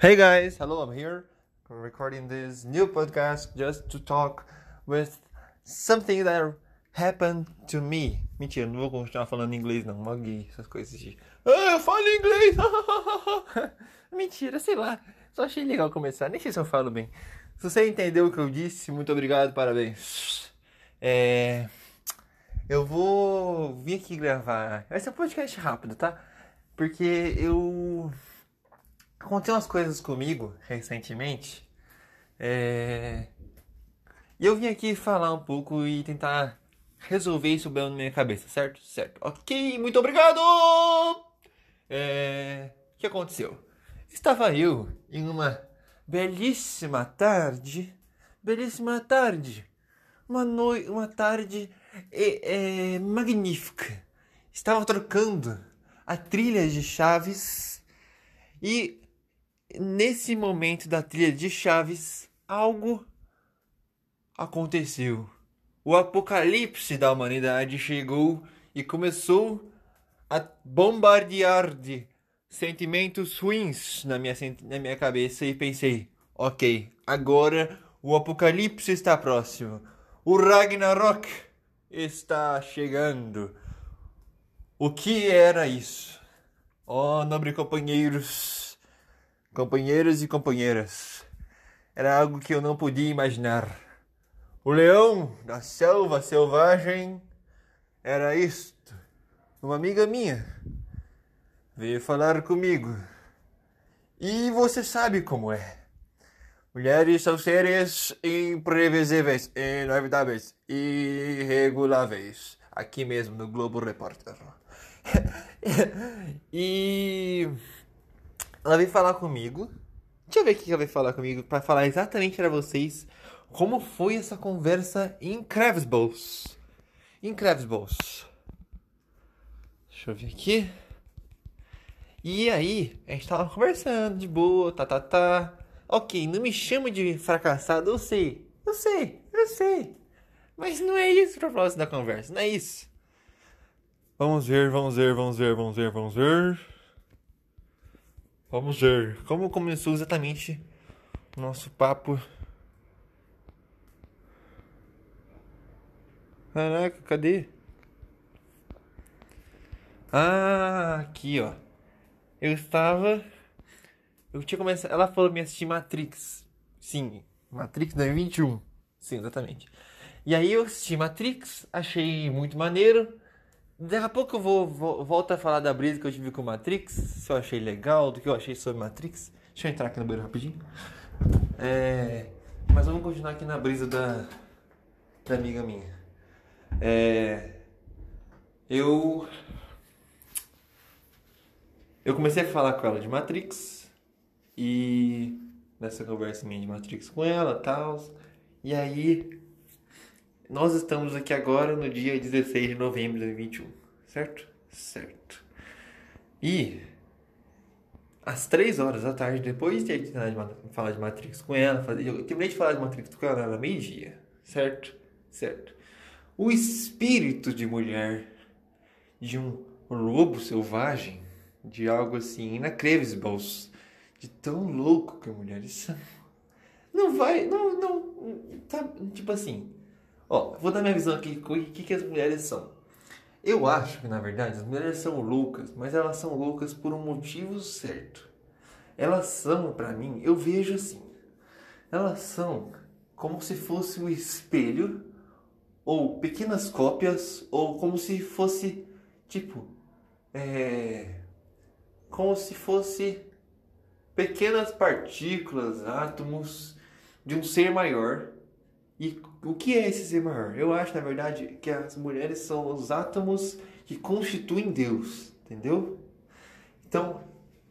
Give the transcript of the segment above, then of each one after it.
Hey guys, hello, I'm here recording this new podcast just to talk with something that happened to me. Mentira, não vou continuar falando inglês não, Magui, essas coisas de. Ah, eu falo inglês! Mentira, sei lá. Só achei legal começar, nem sei se eu falo bem. Se você entendeu o que eu disse, muito obrigado, parabéns. É. Eu vou vir aqui gravar. Vai ser um podcast rápido, tá? Porque eu aconteceu umas coisas comigo recentemente. É... E eu vim aqui falar um pouco e tentar resolver isso bem na minha cabeça, certo? Certo. Ok, muito obrigado! É... O que aconteceu? Estava eu em uma belíssima tarde, belíssima tarde, uma noite, uma tarde é, é, magnífica. Estava trocando a trilha de Chaves e nesse momento da trilha de Chaves, algo aconteceu. O apocalipse da humanidade chegou e começou a bombardear de sentimentos ruins na minha, na minha cabeça e pensei: ok, agora o apocalipse está próximo. O Ragnarok está chegando. O que era isso? Oh, nobre companheiros companheiros e companheiras. Era algo que eu não podia imaginar. O leão da selva selvagem era isto. Uma amiga minha veio falar comigo. E você sabe como é. Mulheres são seres imprevisíveis, inevitáveis, irreguláveis. Aqui mesmo no Globo Repórter. e ela veio falar comigo. Deixa eu ver o que ela veio falar comigo para falar exatamente para vocês como foi essa conversa em Kravsbos. Em Kravsbos. Deixa eu ver aqui. E aí, a gente tava conversando de boa, tá, tá, tá. Ok, não me chama de fracassado, eu sei. Eu sei, eu sei. Mas não é isso o propósito da conversa, não é isso. Vamos ver, vamos ver, vamos ver, vamos ver, vamos ver. Vamos ver como começou exatamente o nosso papo. Caraca, cadê? Ah, aqui ó. Eu estava. Eu tinha começado. Ela falou me assistir Matrix. Sim, Matrix 2021. Sim, exatamente. E aí eu assisti Matrix, achei muito maneiro. Daqui a pouco eu vou, vou volto a falar da brisa que eu tive com Matrix, se eu achei legal, do que eu achei sobre Matrix. Deixa eu entrar aqui no banheiro rapidinho. É, mas vamos continuar aqui na brisa da, da amiga minha. É, eu eu comecei a falar com ela de Matrix e nessa conversa minha de Matrix com ela, tal. E aí nós estamos aqui agora no dia 16 de novembro de 2021, certo? Certo. E às 3 horas da tarde, depois de falar de Matrix com ela, eu terminei de falar de Matrix com ela, era meio-dia, certo? Certo. O espírito de mulher, de um lobo selvagem, de algo assim inacreditável, de tão louco que mulheres são. Não vai, não, não, tá, tipo assim, Ó, vou dar minha visão aqui, o que, que as mulheres são. Eu acho que, na verdade, as mulheres são loucas, mas elas são loucas por um motivo certo. Elas são, para mim, eu vejo assim, elas são como se fosse o espelho, ou pequenas cópias, ou como se fosse, tipo, é, como se fosse pequenas partículas, átomos de um ser maior e o que é esse ser maior? Eu acho, na verdade, que as mulheres são os átomos que constituem Deus, entendeu? Então,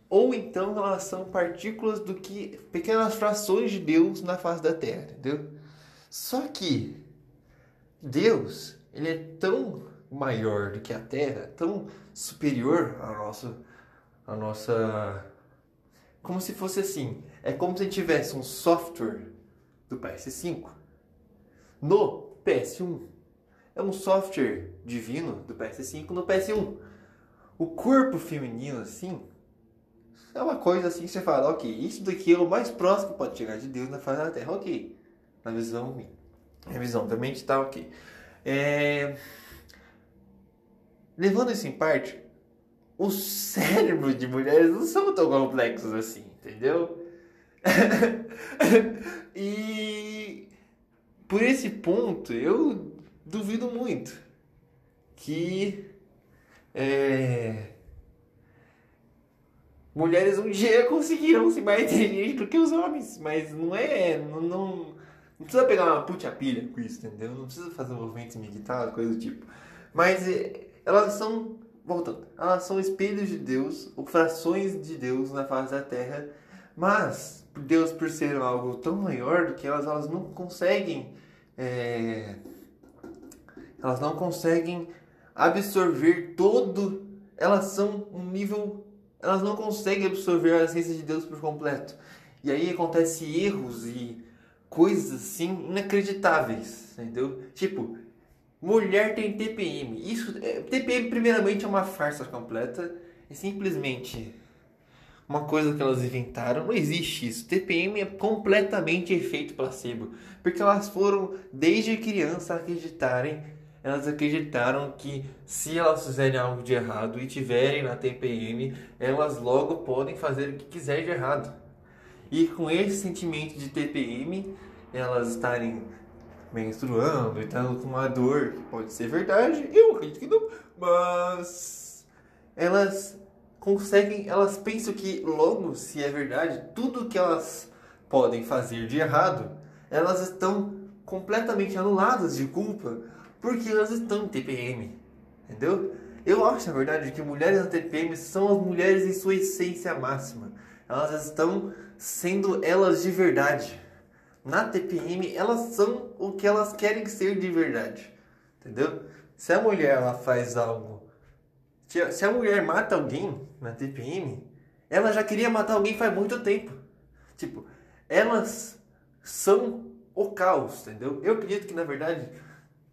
ou então elas são partículas do que pequenas frações de Deus na face da Terra, entendeu? Só que Deus, ele é tão maior do que a Terra, tão superior à nossa a nossa como se fosse assim, é como se tivesse um software do PS5 no PS1. É um software divino do PS5 no PS1. O corpo feminino, assim, é uma coisa assim que você fala, ok, isso daqui é o mais próximo que pode chegar de Deus na face da Terra, ok. Na visão minha. A visão da mente tá ok. É... Levando isso em parte, os cérebros de mulheres não são tão complexos assim, entendeu? e por esse ponto eu duvido muito que é, mulheres um dia conseguiram ser mais inteligentes do que os homens, mas não é. Não, não, não precisa pegar uma puta pilha com isso, entendeu? Não precisa fazer movimentos meditar, coisa do tipo. Mas é, elas são, voltando, elas são espelhos de Deus, ou frações de Deus na face da terra, mas Deus, por ser algo tão maior do que elas, elas não conseguem. É, elas não conseguem absorver todo. Elas são um nível elas não conseguem absorver a essência de Deus por completo. E aí acontece erros e coisas assim inacreditáveis, entendeu? Tipo, mulher tem TPM. Isso, é, TPM primeiramente é uma farsa completa, é simplesmente uma coisa que elas inventaram. Não existe isso. TPM é completamente efeito placebo, porque elas foram desde criança acreditarem elas acreditaram que se elas fizerem algo de errado e tiverem na TPM, elas logo podem fazer o que quiser de errado. E com esse sentimento de TPM, elas estarem menstruando e estando com uma dor, que pode ser verdade, eu acredito que não, mas elas conseguem, elas pensam que logo, se é verdade, tudo que elas podem fazer de errado, elas estão completamente anuladas de culpa porque elas estão em TPM, entendeu? Eu acho, na verdade, que mulheres na TPM são as mulheres em sua essência máxima. Elas estão sendo elas de verdade. Na TPM, elas são o que elas querem ser de verdade. Entendeu? Se a mulher ela faz algo. Se a mulher mata alguém na TPM, ela já queria matar alguém faz muito tempo. Tipo, elas são o caos, entendeu? Eu acredito que na verdade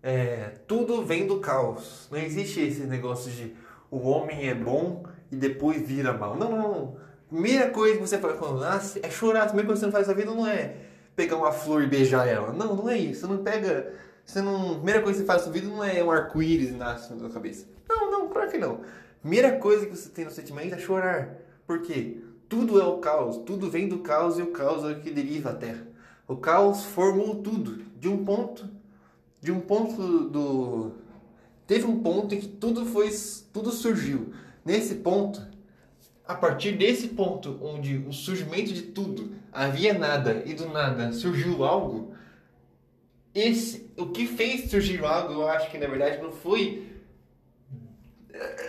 é, tudo vem do caos. Não existe esse negócio de o homem é bom e depois vira mal. Não, não, não. Primeira coisa que você faz quando nasce é chorar. Primeira coisa que você faz na vida não é pegar uma flor e beijar ela. Não, não é isso. Você não pega. Você não, a primeira coisa que você faz na vida não é um arco-íris nasce na sua cabeça. Não, não, claro que não. Primeira coisa que você tem no sentimento é chorar. Por quê? Tudo é o caos. Tudo vem do caos e o caos é o que deriva a terra. O caos formou tudo. De um ponto de um ponto do teve um ponto em que tudo foi tudo surgiu. Nesse ponto, a partir desse ponto onde o surgimento de tudo havia nada e do nada surgiu algo, esse o que fez surgir algo, eu acho que na verdade não foi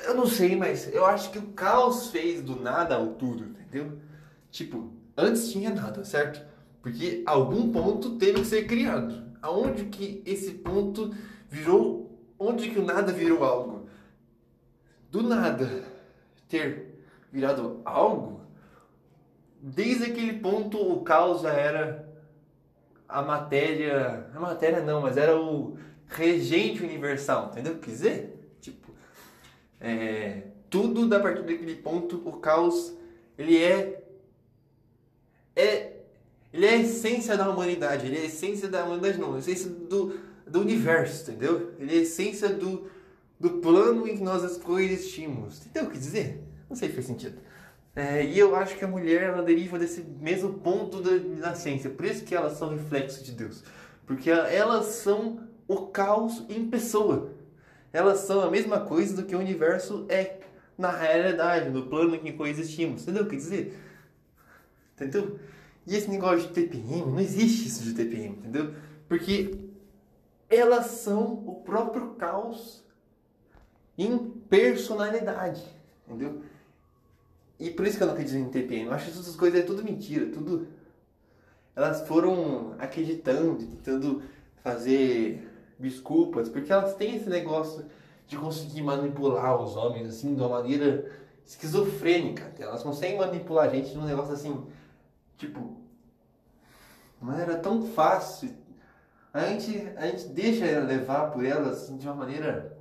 eu não sei, mas eu acho que o caos fez do nada ao tudo, entendeu? Tipo, antes tinha nada, certo? Porque algum ponto teve que ser criado aonde que esse ponto virou, onde que o nada virou algo? Do nada ter virado algo, desde aquele ponto o caos já era a matéria, a matéria não, mas era o regente universal, entendeu o que dizer? É, tudo da partir daquele ponto, o caos, ele é é ele é a essência da humanidade, ele é a essência da humanidade não, a essência do, do universo, entendeu? Ele é a essência do, do plano em que nós coexistimos. Entendeu o que dizer? Não sei se faz sentido. É, e eu acho que a mulher ela deriva desse mesmo ponto da, da ciência, por isso que elas são reflexos de Deus, porque elas são o caos em pessoa. Elas são a mesma coisa do que o universo é na realidade, no plano em que coexistimos. Entendeu o que dizer? Entendeu? E esse negócio de TPM, não existe isso de TPM, entendeu? Porque elas são o próprio caos em personalidade, entendeu? E por isso que eu não acredito em TPM. Eu acho que essas coisas é tudo mentira, tudo. Elas foram acreditando, tentando fazer desculpas, porque elas têm esse negócio de conseguir manipular os homens assim de uma maneira esquizofrênica. Elas conseguem manipular a gente num negócio assim Tipo, mas era tão fácil. A gente, a gente deixa levar por elas assim, de uma maneira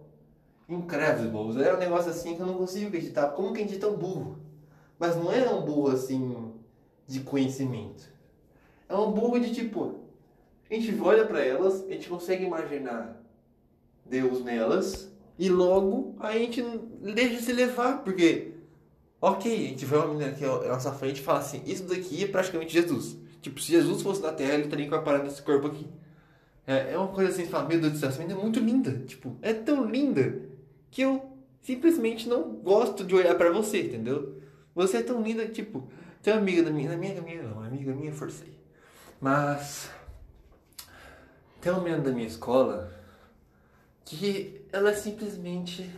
incrível. Era um negócio assim que eu não consigo acreditar. Como que a gente é tão burro? Mas não é um burro assim de conhecimento. É um burro de tipo. A gente olha para elas, a gente consegue imaginar Deus nelas e logo a gente deixa se levar, porque ok, a gente vê uma menina aqui à nossa frente e fala assim, isso daqui é praticamente Jesus. Tipo, se Jesus fosse na Terra, ele estaria incorporado nesse corpo aqui. É, é uma coisa assim, você fala, meu Deus do céu, essa menina é muito linda. Tipo, é tão linda que eu simplesmente não gosto de olhar para você, entendeu? Você é tão linda, tipo, tem uma amiga da minha, da minha amiga não, uma amiga minha forcei. Mas uma menina da minha escola que ela é simplesmente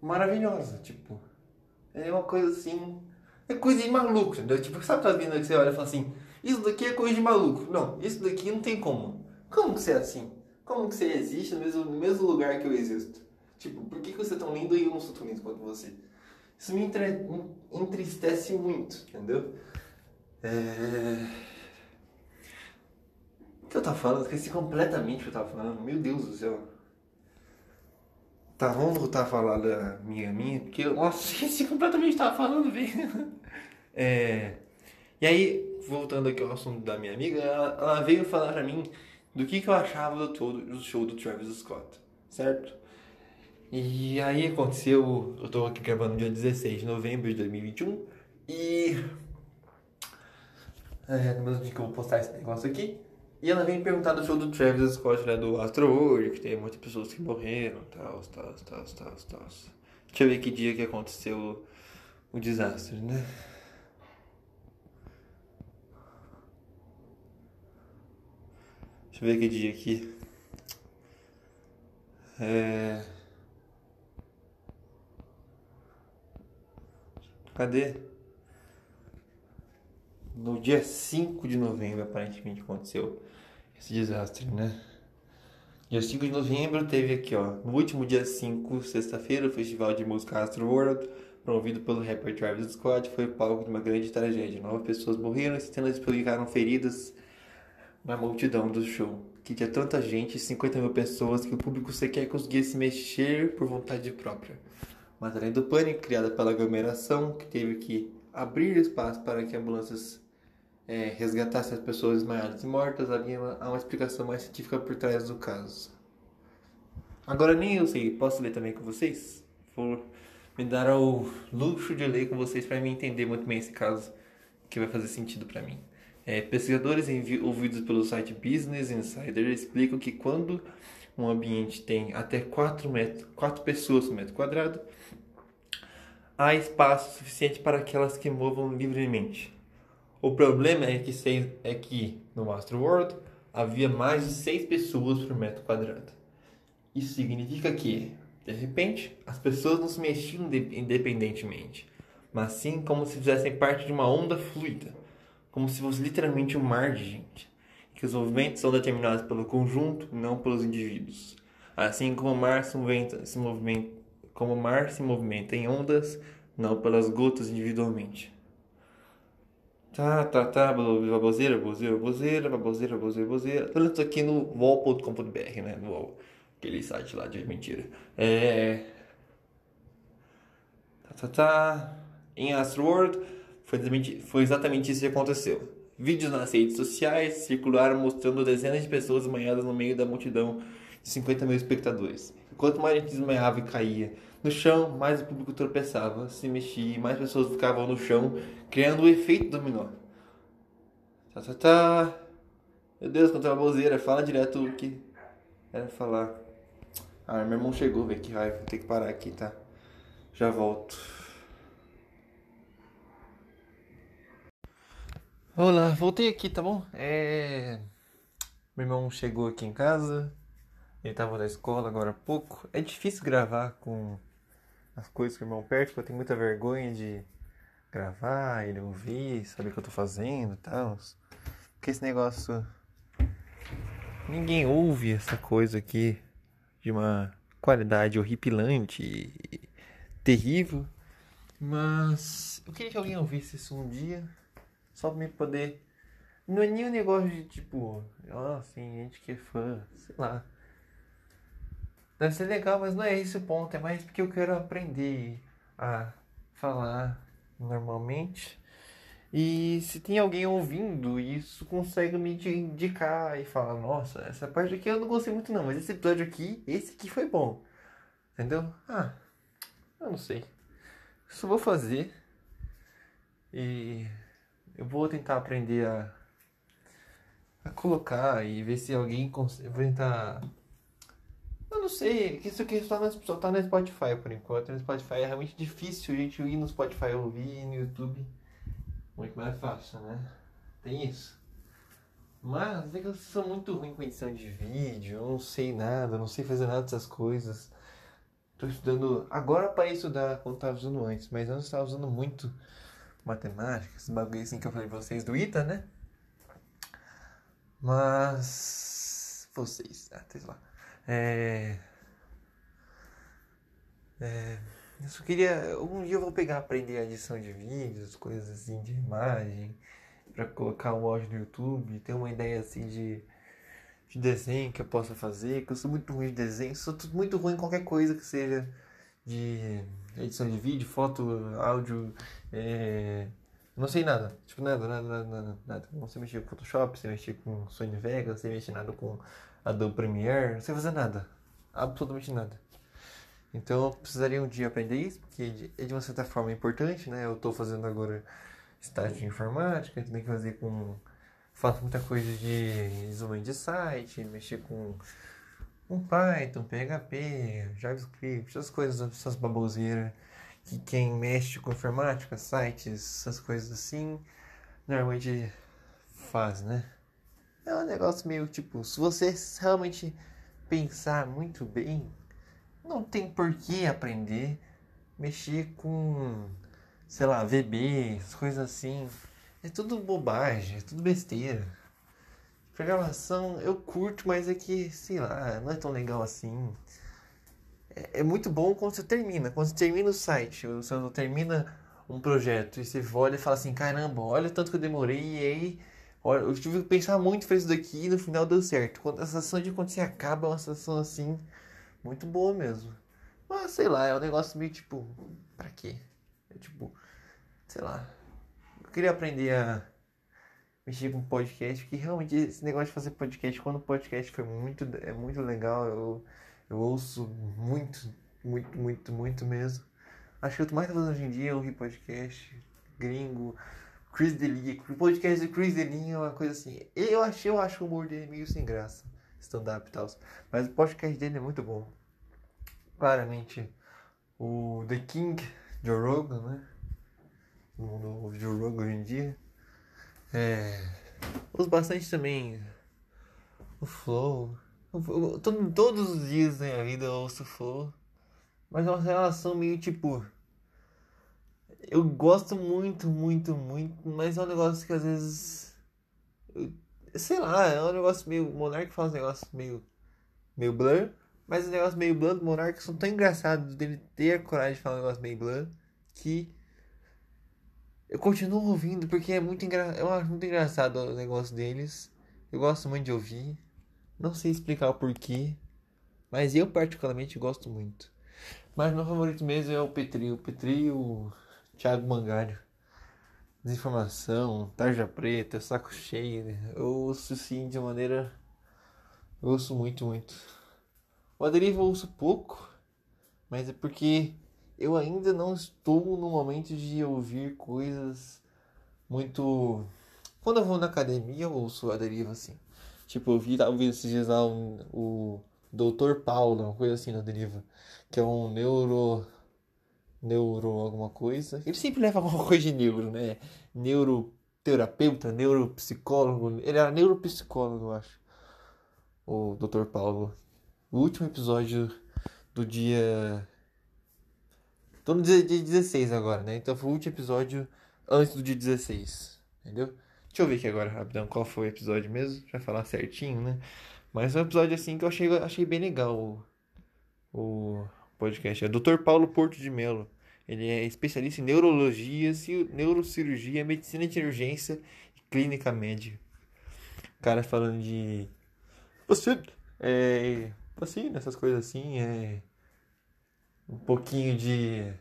maravilhosa, tipo, é uma coisa assim, é coisa de maluco, entendeu? Tipo, sabe aquelas meninas que você olha e fala assim, isso daqui é coisa de maluco. Não, isso daqui não tem como. Como que você é assim? Como que você existe no mesmo, no mesmo lugar que eu existo? Tipo, por que, que você é tão lindo e eu não sou tão lindo quanto você? Isso me entristece muito, entendeu? É... Que eu tava falando? Esqueci completamente o que eu tava falando. Meu Deus do céu. Tá, vamos voltar a falar da minha minha, porque eu, nossa, esqueci completamente o que tava falando, velho. É... E aí, voltando aqui ao assunto da minha amiga, ela, ela veio falar pra mim do que, que eu achava do, todo, do show do Travis Scott, certo? E aí aconteceu, eu tô aqui gravando dia 16 de novembro de 2021 e é, no mesmo dia que eu vou postar esse negócio aqui. E ela vem perguntar do show do Travis Scott, né, do Astro World, que tem muitas pessoas que morreram, tal, tal, tal, tal, tal. Deixa eu ver que dia que aconteceu o desastre, né? Deixa eu ver que dia aqui. É... Cadê? No dia 5 de novembro, aparentemente, aconteceu esse desastre, né? Dia 5 de novembro teve aqui, ó. No último dia 5, sexta-feira, o Festival de Música Astro World, promovido pelo rapper Travis Scott, foi palco de uma grande tragédia. Nove pessoas morreram e centenas ficaram feridas na multidão do show. Que tinha tanta gente, 50 mil pessoas, que o público sequer conseguia se mexer por vontade própria. Mas além do pânico criado pela aglomeração, que teve que abrir espaço para que ambulâncias é, resgatassem as pessoas desmaiadas e mortas, havia uma, uma explicação mais científica por trás do caso. Agora nem eu sei, posso ler também com vocês? Vou me dar o luxo de ler com vocês para me entender muito bem esse caso, que vai fazer sentido para mim. É, pesquisadores ouvidos pelo site Business Insider explicam que quando um ambiente tem até 4, metros, 4 pessoas por metro quadrado, há espaço suficiente para aquelas que movam livremente. O problema é que, seis, é que no Master World havia mais de 6 pessoas por metro quadrado. Isso significa que, de repente, as pessoas não se mexiam independentemente, mas sim como se fizessem parte de uma onda fluida, como se fosse literalmente um mar de gente, que os movimentos são determinados pelo conjunto, não pelos indivíduos. Assim como o mar se movimenta, se movimenta como o mar se movimenta em ondas, não pelas gotas individualmente. Tá, tá, tá, baboseira, baboseira, baboseira, baboseira, baboseira, baboseira. Tô lendo aqui no wall.com.br, né, no wall, aquele site lá de mentira. É... Tá, tá, tá. Em Astroworld, foi exatamente, foi exatamente isso que aconteceu. Vídeos nas redes sociais circularam mostrando dezenas de pessoas desmaiadas no meio da multidão de 50 mil espectadores. Quanto mais gente desmaiava e caía no chão, mais o público tropeçava, se mexia, mais pessoas ficavam no chão, criando o efeito dominó. Tá, tá, tá. Meu Deus, quanto uma bozeira, fala direto o que era falar. Ah, meu irmão chegou, velho, que raiva, vou ter que parar aqui, tá? Já volto. Olá, voltei aqui, tá bom? É... Meu irmão chegou aqui em casa, ele tava na escola agora há pouco. É difícil gravar com as coisas que o irmão perde, porque eu tenho muita vergonha de gravar, ele ouvir, saber o que eu tô fazendo e tal. Porque esse negócio. Ninguém ouve essa coisa aqui de uma qualidade horripilante e terrível. Mas eu queria que alguém ouvisse isso um dia, só pra me poder. Não é nem um negócio de tipo, oh, assim, gente que é fã, sei lá. Deve ser legal, mas não é esse o ponto. É mais porque eu quero aprender a falar normalmente. E se tem alguém ouvindo, isso consegue me indicar e falar, nossa, essa parte aqui eu não gostei muito não, mas esse episódio aqui, esse aqui foi bom. Entendeu? Ah, eu não sei. Isso eu vou fazer. E eu vou tentar aprender a, a colocar e ver se alguém consegue. Vou tentar. Eu não sei, isso aqui só, no, só tá no Spotify por enquanto. No Spotify é realmente difícil a gente ir no Spotify ouvir no YouTube muito mais fácil, né? Tem isso. Mas é que eu sou muito ruim com edição de vídeo, eu não sei nada, não sei fazer nada dessas coisas. Tô estudando agora para estudar como estava usando antes, mas antes estava usando muito matemática, esse bagulho assim que eu falei pra vocês do ITA, né? Mas vocês, ah, sei lá. É... É... Eu só queria. Um dia eu vou pegar, aprender a edição de vídeos, coisas assim de imagem, para colocar um áudio no YouTube, ter uma ideia assim de, de desenho que eu possa fazer, que eu sou muito ruim de desenho, sou muito ruim em qualquer coisa que seja de edição de vídeo, foto, áudio, é... não sei nada, tipo nada, nada, nada, nada, nada. Não sei mexer com Photoshop, sei mexer com Sony Vegas, não sei mexer nada com Adobe Premiere, não sei fazer nada, absolutamente nada. Então eu precisaria um dia aprender isso, porque é de uma certa forma importante, né? Eu estou fazendo agora estágio de informática, tenho que fazer com. Faço muita coisa de desenvolvimento de site, mexer com um Python, PHP, JavaScript, essas coisas, essas baboseiras que quem mexe com informática, sites, essas coisas assim, normalmente faz, né? É um negócio meio tipo, se você realmente pensar muito bem, não tem por que aprender mexer com, sei lá, VB, coisas assim. É tudo bobagem, é tudo besteira. Programação eu curto, mas é que, sei lá, não é tão legal assim. É, é muito bom quando você termina. Quando você termina o site, você termina um projeto e você olha e fala assim: caramba, olha o tanto que eu demorei e aí. Olha, eu tive que pensar muito para isso daqui e no final deu certo. Quando a sensação de quando você acaba é uma sensação assim muito boa mesmo. Mas sei lá, é um negócio meio tipo. Pra quê? É tipo. Sei lá. Eu queria aprender a mexer com podcast, porque realmente esse negócio de fazer podcast, quando o podcast foi muito. É muito legal, eu, eu ouço muito, muito, muito, muito mesmo. Acho que eu tô mais fazendo hoje em dia é ouvir podcast gringo. Chris Delia, o podcast de Chris Delia é uma coisa assim. Eu achei, eu acho o humor dele meio sem graça stand-up e tal. Mas o podcast dele é muito bom. Claramente, o The King, Joe Rogan, né? O Joe Rogan hoje em dia. É. Uso bastante também o Flow. todo, todos os dias da minha vida eu ouço o Flow. Mas é uma relação meio tipo. Eu gosto muito, muito, muito, mas é um negócio que às vezes. Eu Sei lá, é um negócio meio. O Monark faz um negócio meio. meio blur. Mas os negócios meio blur do Monark são tão engraçados dele ter a coragem de falar um negócio meio blur que. Eu continuo ouvindo porque é muito engraçado. Eu acho muito engraçado o negócio deles. Eu gosto muito de ouvir. Não sei explicar o porquê. Mas eu particularmente gosto muito. Mas meu favorito mesmo é o Petri. O Petri e o Thiago Mangalho desinformação, tarja preta, saco cheio. Né? Eu ouço sim de maneira. Eu ouço muito, muito. O Aderiva eu ouço pouco, mas é porque eu ainda não estou no momento de ouvir coisas muito. Quando eu vou na academia, eu ouço a deriva assim. Tipo, eu vi, ouvindo esses dias lá um, o Dr. Paulo, uma coisa assim na deriva, que é um neuro neuro alguma coisa. Ele sempre leva alguma coisa de neuro, né? Neuroterapeuta, neuropsicólogo. Ele era neuropsicólogo, eu acho. O Dr. Paulo. O último episódio do dia. Tô no dia 16 agora, né? Então foi o último episódio antes do dia 16. Entendeu? Deixa eu ver aqui agora, rapidão, qual foi o episódio mesmo, pra falar certinho, né? Mas é um episódio assim que eu achei, achei bem legal o, o podcast. É Dr. Paulo Porto de Melo. Ele é especialista em neurologia, neurocirurgia, medicina de urgência e clínica médica. O cara falando de. Você. É. Assim, essas coisas assim. É. Um pouquinho de.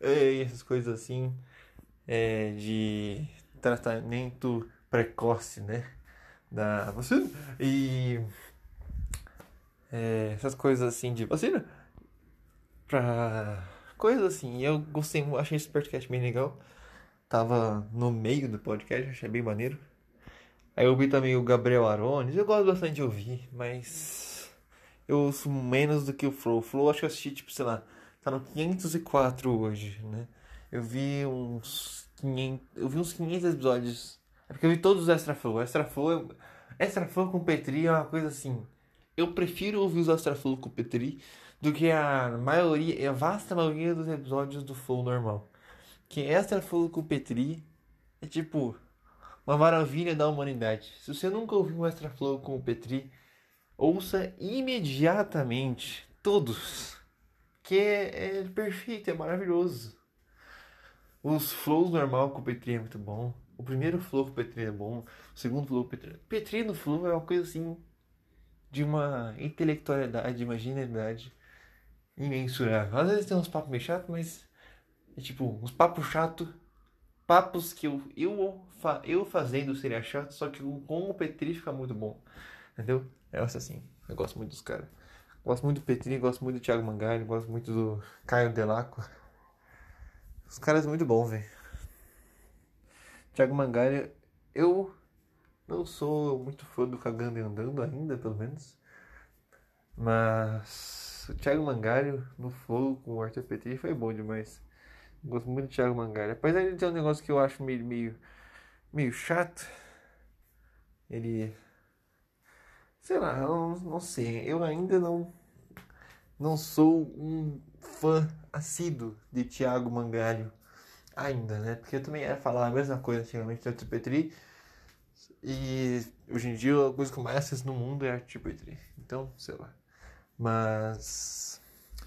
e essas coisas assim, é, de tratamento precoce, né? Da vacina. E é, essas coisas assim de vacina. Pra coisas assim. Eu gostei, achei esse podcast bem legal. Tava no meio do podcast, achei bem maneiro. Aí eu ouvi também o Gabriel Arones, eu gosto bastante de ouvir, mas eu ouço menos do que o Flow. O Flow acho que eu assisti, tipo, sei lá, tá no 504 hoje, né? Eu vi uns 500, eu vi uns 500 episódios. É porque eu vi todos os Extra Flow. Extra Flow, Extra Flow com Petri é uma coisa assim. Eu prefiro ouvir os Extra Flow com Petri do que a maioria, a vasta maioria dos episódios do Flow normal. Que Extra Flow com Petri é tipo uma maravilha da humanidade. Se você nunca ouviu um Extra Flow com o Petri, ouça imediatamente todos. Que é, é perfeito, é maravilhoso. Os flows normal com o Petri é muito bom. O primeiro flow com o Petri é bom. O segundo flow com o Petri. Petri no flow é uma coisa assim. De uma intelectualidade, uma genialidade imensurável. Às vezes tem uns papos meio chatos, mas. É tipo, uns papos chatos papos que eu, eu, eu fazendo seria chato, só que com o Petri fica muito bom. Entendeu? É assim. Eu gosto muito dos caras. Gosto muito do Petri, gosto muito do Thiago Mangalho, gosto muito do Caio Delaco. Os caras são muito bons, velho. Thiago Mangalho, eu não sou muito fã do Cagando e Andando ainda, pelo menos. Mas o Thiago Mangalho no Flow com o Arthur Petri foi bom demais. Gosto muito do Thiago Mangalha. Apesar de ter um negócio que eu acho meio, meio, meio chato. Ele. Sei lá, eu não, não sei. Eu ainda não. Não sou um fã assíduo de Thiago Mangalho. Ainda, né? Porque eu também ia falar a mesma coisa antigamente do Arthur Petri. E hoje em dia a coisa que mais no mundo é Arthur Petri. Então, sei lá. Mas.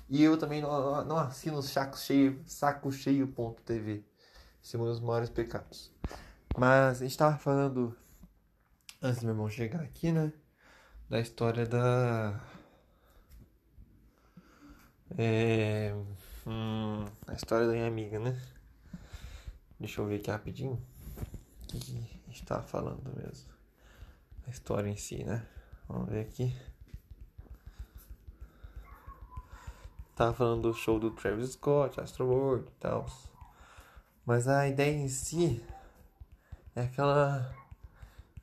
E eu também não, não assino saco cheio, saco cheio.tv. Esse é um dos maiores pecados. Mas a gente tava falando, antes do meu irmão chegar aqui, né? Da história da. É. Hum, a história da minha amiga, né? Deixa eu ver aqui rapidinho. O que, a gente tava falando mesmo? A história em si, né? Vamos ver aqui. Tava falando do show do Travis Scott, Astro World e tal. Mas a ideia em si é que ela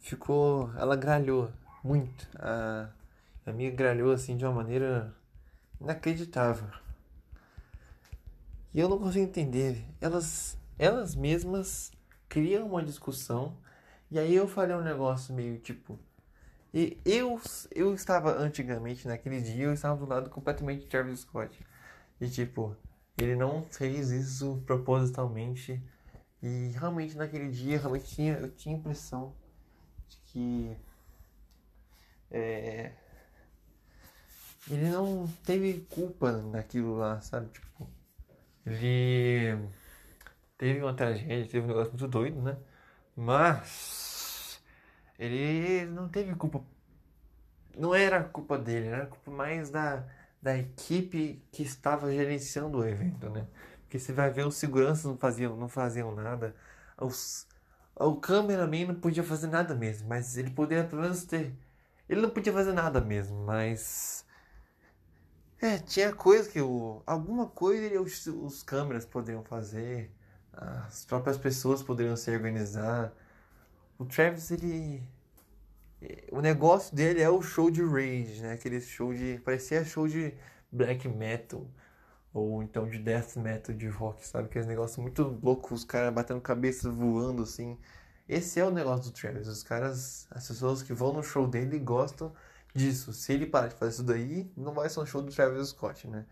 ficou. Ela gralhou muito. A, a amiga gralhou assim de uma maneira inacreditável. E eu não consigo entender. Elas, elas mesmas criam uma discussão. E aí eu falei um negócio meio tipo. E eu, eu estava antigamente, naquele dia, eu estava do lado completamente de Travis Scott. E tipo, ele não fez isso propositalmente. E realmente naquele dia, realmente tinha, eu tinha a impressão de que é, ele não teve culpa naquilo lá, sabe? Tipo, ele teve uma tragédia, teve um negócio muito doido, né? Mas ele não teve culpa. Não era culpa dele, era culpa mais da, da equipe que estava gerenciando o evento, né? Porque você vai ver os seguranças não faziam, não faziam nada. Os, o cameraman não podia fazer nada mesmo, mas ele poderia pelo menos ter. Ele não podia fazer nada mesmo, mas. É, tinha coisa que o. Alguma coisa os, os câmeras poderiam fazer, as próprias pessoas poderiam se organizar o Travis, ele. O negócio dele é o show de rage, né? Aquele show de. Parecia show de black metal. Ou então de death metal de rock, sabe? Aqueles negócios muito loucos, os caras batendo cabeça, voando assim. Esse é o negócio do Travis. Os caras, as pessoas que vão no show dele gostam disso. Se ele parar de fazer isso daí, não vai ser um show do Travis Scott, né?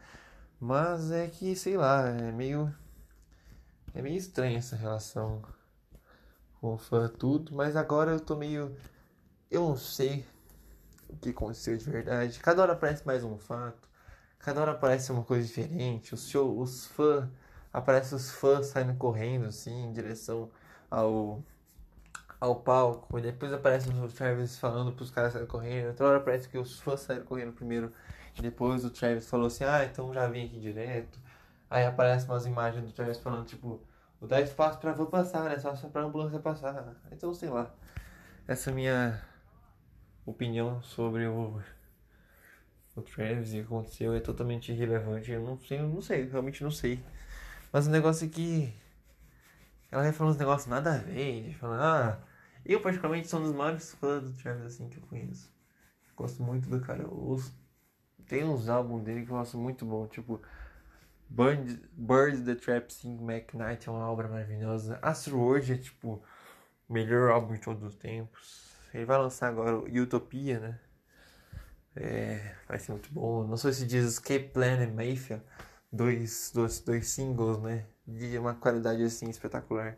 Mas é que, sei lá, é meio. É meio estranha essa relação com fã tudo, mas agora eu tô meio. Eu não sei o que aconteceu de verdade. Cada hora aparece mais um fato, cada hora aparece uma coisa diferente. Os, os fãs. Aparece os fãs saindo correndo assim em direção ao, ao palco. E depois aparece o Travis falando pros caras saírem correndo. Outra hora parece que os fãs saíram correndo primeiro. E depois o Travis falou assim: Ah, então já vim aqui direto. Aí aparece umas imagens do Travis falando, tipo, o 10 espaço pra vou passar, né? Só pra ambulância passar. Então, sei lá. Essa é a minha opinião sobre o, o Travis e o que aconteceu é totalmente irrelevante. Eu não sei, eu não sei, realmente não sei. Mas o negócio é que ela vai falando uns negócios nada a ver, falando, ah, eu particularmente sou um dos maiores fãs do Travis assim que eu conheço. Gosto muito do cara. Eu tem uns álbuns dele que eu gosto muito bom, tipo Bird, Bird the Trap Sing McKnight é uma obra maravilhosa. Astro World é tipo o melhor álbum de todos os tempos. Ele vai lançar agora o Utopia, né? É, vai ser muito bom. Não sei se diz Escape Plan e Mayfield dois, dois, dois singles, né? De uma qualidade assim espetacular.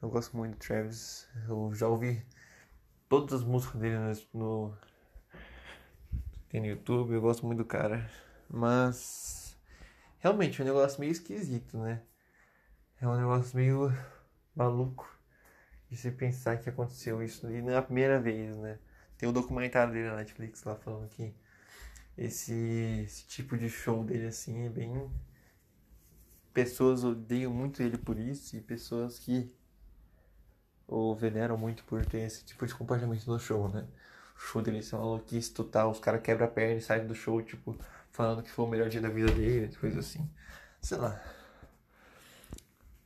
Eu gosto muito do Travis. Eu já ouvi todas as músicas dele no, no, no YouTube. Eu gosto muito do cara. Mas realmente é um negócio meio esquisito, né? É um negócio meio maluco de se pensar que aconteceu isso. E não é a primeira vez, né? Tem um documentário dele na Netflix lá falando que esse, esse tipo de show dele assim é bem. Pessoas odeiam muito ele por isso e pessoas que o veneram muito por ter esse tipo de comportamento no show, né? O show dele é uma louquice total, os caras quebram a perna e saem do show, tipo, falando que foi o melhor dia da vida dele, coisa assim. Sei lá.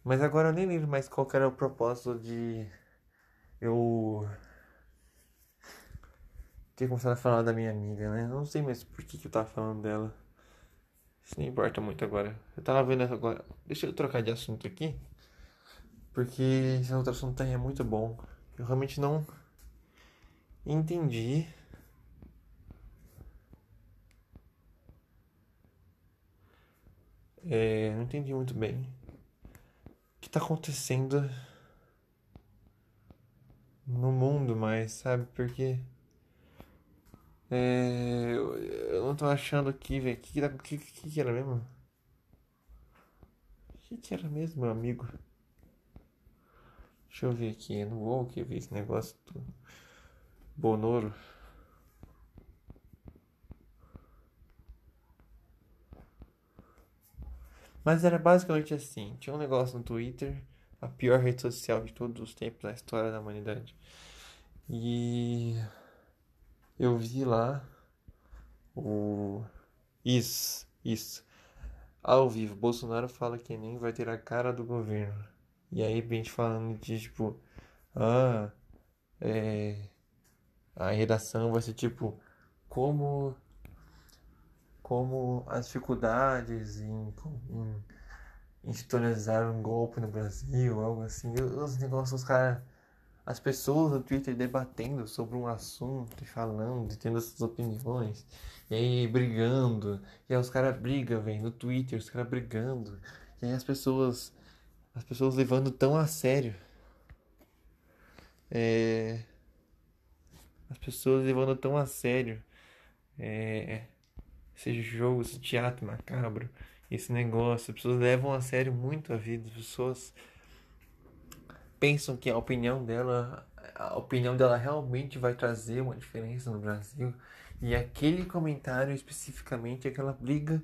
Mas agora eu nem lembro mais qual era o propósito de eu ter começado a falar da minha amiga, né? Não sei mais por que, que eu tava falando dela. Isso não importa muito agora. Eu tava vendo agora. Deixa eu trocar de assunto aqui. Porque esse outro assunto aí é muito bom. Eu realmente não entendi. É, não entendi muito bem o que tá acontecendo no mundo mais, sabe? Porque é, eu, não tô achando aqui, velho. O que, que, que, que era mesmo? O que, que era mesmo, meu amigo? Deixa eu ver aqui. Não vou que ver esse negócio do Bonoro. Mas era basicamente assim: tinha um negócio no Twitter, a pior rede social de todos os tempos na história da humanidade. E eu vi lá o. Isso, isso. Ao vivo, Bolsonaro fala que nem vai ter a cara do governo. E aí, gente falando de tipo. Ah, é. A redação vai ser tipo. Como. Como as dificuldades em, em institucionalizar um golpe no Brasil, algo assim. Os negócios, os caras as pessoas no Twitter debatendo sobre um assunto, falando, tendo suas opiniões, e aí brigando, e aí os caras brigam, velho, no Twitter, os caras brigando, e aí as pessoas, as pessoas levando tão a sério. É, as pessoas levando tão a sério é, esse jogo, esse teatro macabro, esse negócio. As pessoas levam a sério muito a vida, as pessoas pensam que a opinião dela, a opinião dela realmente vai trazer uma diferença no Brasil. E aquele comentário especificamente, aquela briga,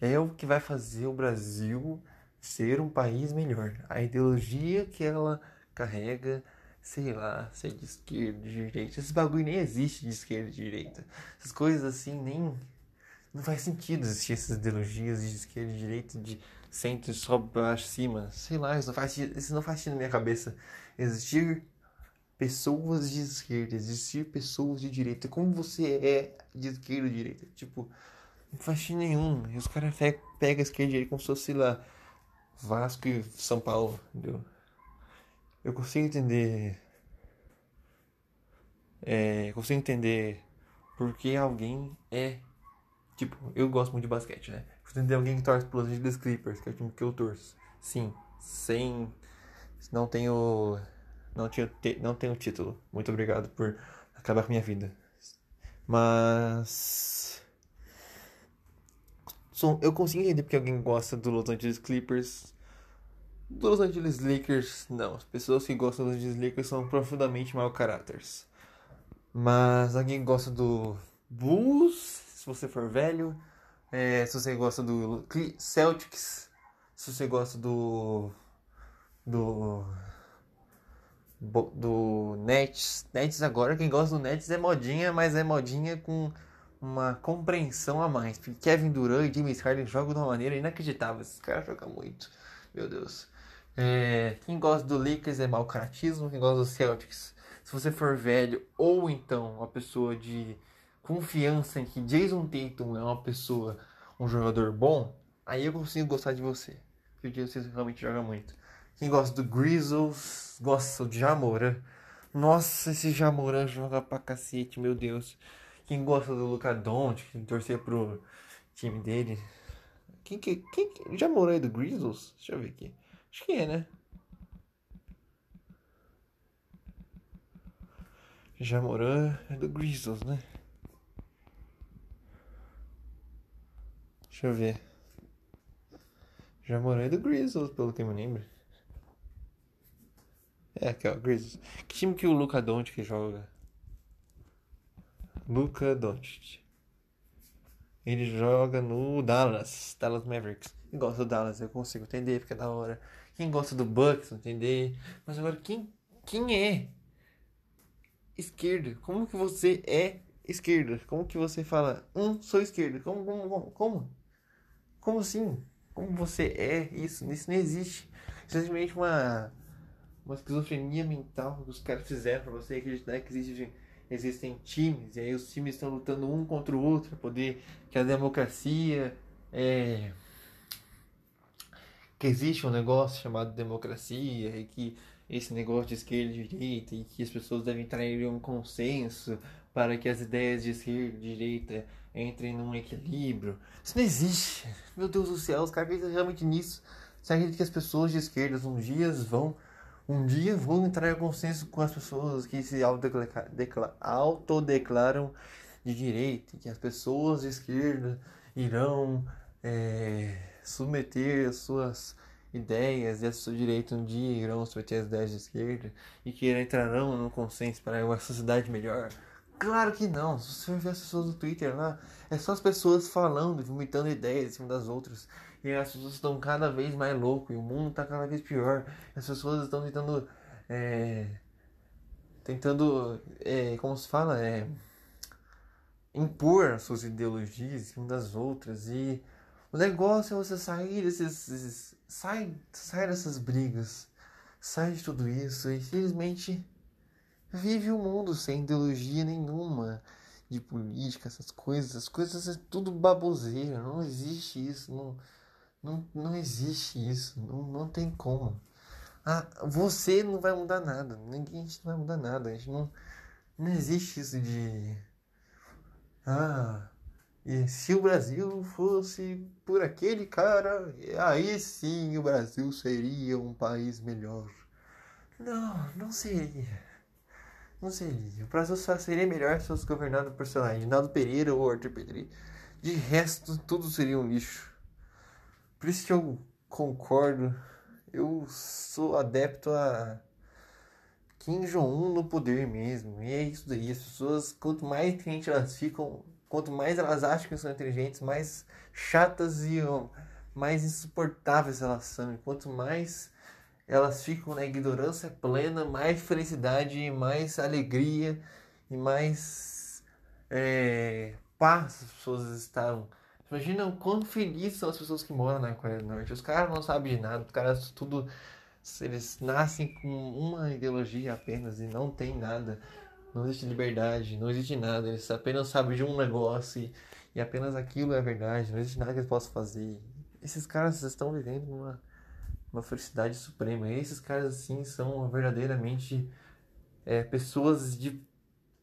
é o que vai fazer o Brasil ser um país melhor. A ideologia que ela carrega, sei lá, ser de esquerda, de direita. Esse bagulho nem existe de esquerda e de direita. Essas coisas assim nem. Não faz sentido existir essas ideologias de esquerda e direita, de centro, sobe, baixo, cima. Sei lá, isso não faz, isso não faz sentido na minha cabeça. Existir pessoas de esquerda, existir pessoas de direita. Como você é de esquerda ou direita? Tipo, não faz sentido nenhum. E os caras pegam a esquerda e como se fosse lá Vasco e São Paulo, entendeu? Eu consigo entender. É, consigo entender porque alguém é. Tipo, eu gosto muito de basquete, né? Entender alguém que torce pelos Angeles Clippers, que é o time que eu torço. Sim, sem. Não tenho. Não, tinha, não tenho título. Muito obrigado por acabar com minha vida. Mas. Eu consigo entender porque alguém gosta do Los Angeles Clippers. Do Los Angeles Lakers, não. As pessoas que gostam dos Los Angeles Lakers são profundamente mau caráteres. Mas alguém gosta do Bulls, se você for velho. É, se você gosta do Celtics, se você gosta do. do. do Nets. Nets agora, quem gosta do Nets é modinha, mas é modinha com uma compreensão a mais. Porque Kevin Durant e James Harden jogam de uma maneira inacreditável. Esses caras jogam muito. Meu Deus. É, quem gosta do Lakers é mau caratismo. Quem gosta do Celtics, se você for velho ou então uma pessoa de confiança em que Jason Tatum é uma pessoa, um jogador bom, aí eu consigo gostar de você. Porque o Jason Tatum realmente joga muito. Quem gosta do Grizzles, gosta do Jamoran. Nossa, esse Jamoran joga pra cacete, meu Deus. Quem gosta do Luca Doncic, torcer pro time dele. Quem que. Quem, aí do Grizzlies? Deixa eu ver aqui. Acho que é, né? Já morou é do Grizzlies, né? Deixa eu ver. Já morou é do Grizzlies, pelo que eu me lembro. É, aqui ó, Grizzlies. Que time que o Luca Doncic joga? Luka Doncic. Ele joga no Dallas, Dallas Mavericks. Quem gosta do Dallas eu consigo entender, porque é da hora. Quem gosta do Bucks, entender. Mas agora, quem, quem é esquerda? Como que você é esquerda? Como que você fala, um, sou esquerda? Como, como, como? Como assim? Como você é isso? Isso não existe. Simplesmente uma, uma esquizofrenia mental que os caras fizeram pra você acreditar que existe existem times, e aí os times estão lutando um contra o outro para poder que a democracia é, que existe um negócio chamado democracia e que esse negócio de esquerda e direita e que as pessoas devem em um consenso para que as ideias de esquerda e direita entrem num equilíbrio. Isso não existe. Meu Deus do céu, os caras acreditam realmente nisso. Você acredita que as pessoas de esquerda um dia vão um dia vou entrar em consenso com as pessoas que se autodeclaram de direita, que as pessoas de esquerda irão é, submeter as suas ideias e a sua direita um dia irão submeter as ideias de esquerda e que entrarão num consenso para uma sociedade melhor. Claro que não. Se você ver as pessoas no Twitter lá, é só as pessoas falando, vomitando ideias em cima das outras. E as pessoas estão cada vez mais loucas e o mundo está cada vez pior. As pessoas estão tentando. É, tentando. É, como se fala? É, impor suas ideologias em cima das outras. E o negócio é você sair desses. sai, sai dessas brigas. Sai de tudo isso e simplesmente vive o um mundo sem ideologia nenhuma de política, essas coisas. As coisas é tudo baboseira, não existe isso, não, não, não existe isso, não, não tem como. Ah, você não vai mudar nada, ninguém a gente não vai mudar nada, a gente não, não existe isso de. Ah, e se o Brasil fosse por aquele cara, aí sim o Brasil seria um país melhor. Não, não seria. Não seria. O Brasil só seria melhor se fosse governado por, sei lá, Reginaldo Pereira ou Arthur Pedri. De resto, tudo seria um lixo. Por isso que eu concordo. Eu sou adepto a Kim Jong-un no poder mesmo. E é isso daí. As pessoas, quanto mais inteligentes elas ficam, quanto mais elas acham que são inteligentes, mais chatas e mais insuportáveis elas são. E quanto mais elas ficam na ignorância plena, mais felicidade, mais alegria e mais é, paz as pessoas estão. Imagina o quão felizes são as pessoas que moram na Coreia do Norte. Os caras não sabem de nada, os caras tudo. Eles nascem com uma ideologia apenas e não tem nada. Não existe liberdade, não existe nada. Eles apenas sabem de um negócio e, e apenas aquilo é verdade. Não existe nada que eles possam fazer. Esses caras estão vivendo uma uma felicidade suprema. E esses caras assim são verdadeiramente é, pessoas de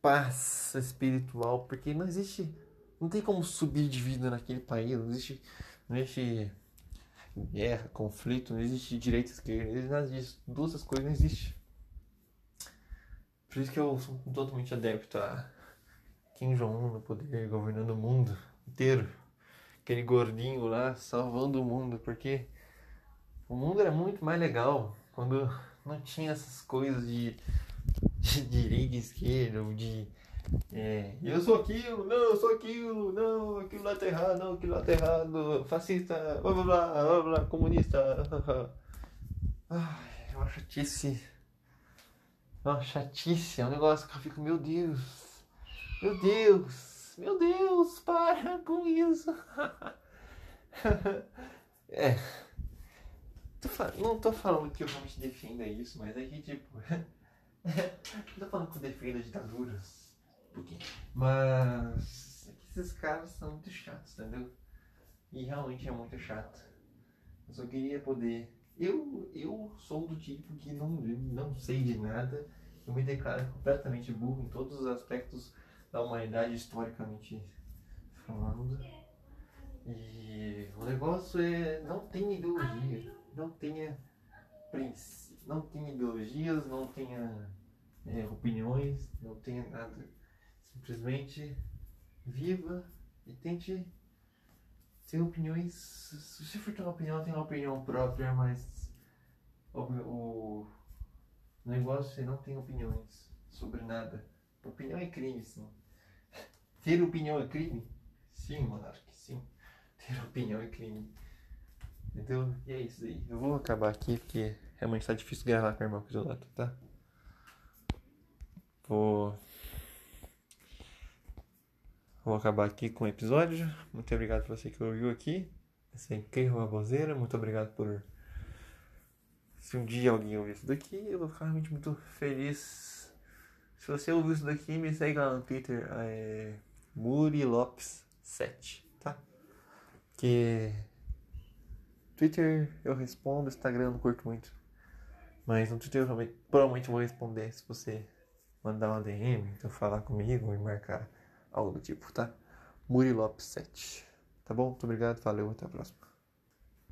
paz espiritual, porque não existe, não tem como subir de vida naquele país, não existe, não existe guerra, conflito, não existe direita esquerda, não existe nada disso, duas essas coisas não existem. Por isso que eu sou totalmente adepto a Kim Jong-un no poder, governando o mundo inteiro. Aquele gordinho lá salvando o mundo, porque o mundo era muito mais legal quando não tinha essas coisas de, de direita e esquerda, ou de É, eu sou aquilo, não, eu sou aquilo, não, aquilo lá tá errado, não, aquilo lá tá errado, fascista, blá blá blá, blá, blá comunista. Ai, é uma chatice. É uma chatice, é um negócio que eu fico, meu Deus, meu Deus, meu Deus, para com isso. é. Tô, não tô falando que eu realmente defenda isso, mas é que tipo. não tô falando que eu defendo ditaduras. Porque... Mas. É que esses caras são muito chatos, entendeu? E realmente é muito chato. Eu só queria poder. Eu, eu sou do tipo que não, não sei de nada. Eu me declaro completamente burro em todos os aspectos da humanidade historicamente falando. E o negócio é não tem ideologia, não tenha não tenha ideologias, não tenha é, opiniões, não tenha nada. Simplesmente viva e tente ter opiniões. Se for ter uma opinião, tenha uma opinião própria, mas o, o negócio é não ter opiniões sobre nada. Opinião é crime, sim. Ter opinião é crime? Sim, monarca, sim. Ter opinião é crime. Entendeu? E é isso aí. Eu vou acabar aqui porque realmente tá difícil gravar com o irmão aqui do lado, tá? Vou. Vou acabar aqui com o episódio. Muito obrigado por você que ouviu aqui. Esse é incrível baboseira. Muito obrigado por. Se um dia alguém ouvir isso daqui, eu vou ficar realmente muito feliz. Se você ouviu isso daqui, me segue lá no Twitter. É. Muri Lopes 7, tá? Que. Twitter eu respondo, Instagram eu não curto muito. Mas no Twitter eu provavelmente vou responder se você mandar uma DM, então falar comigo e marcar algo do tipo, tá? Muri Lopes 7. Tá bom? Muito obrigado, valeu, até a próxima.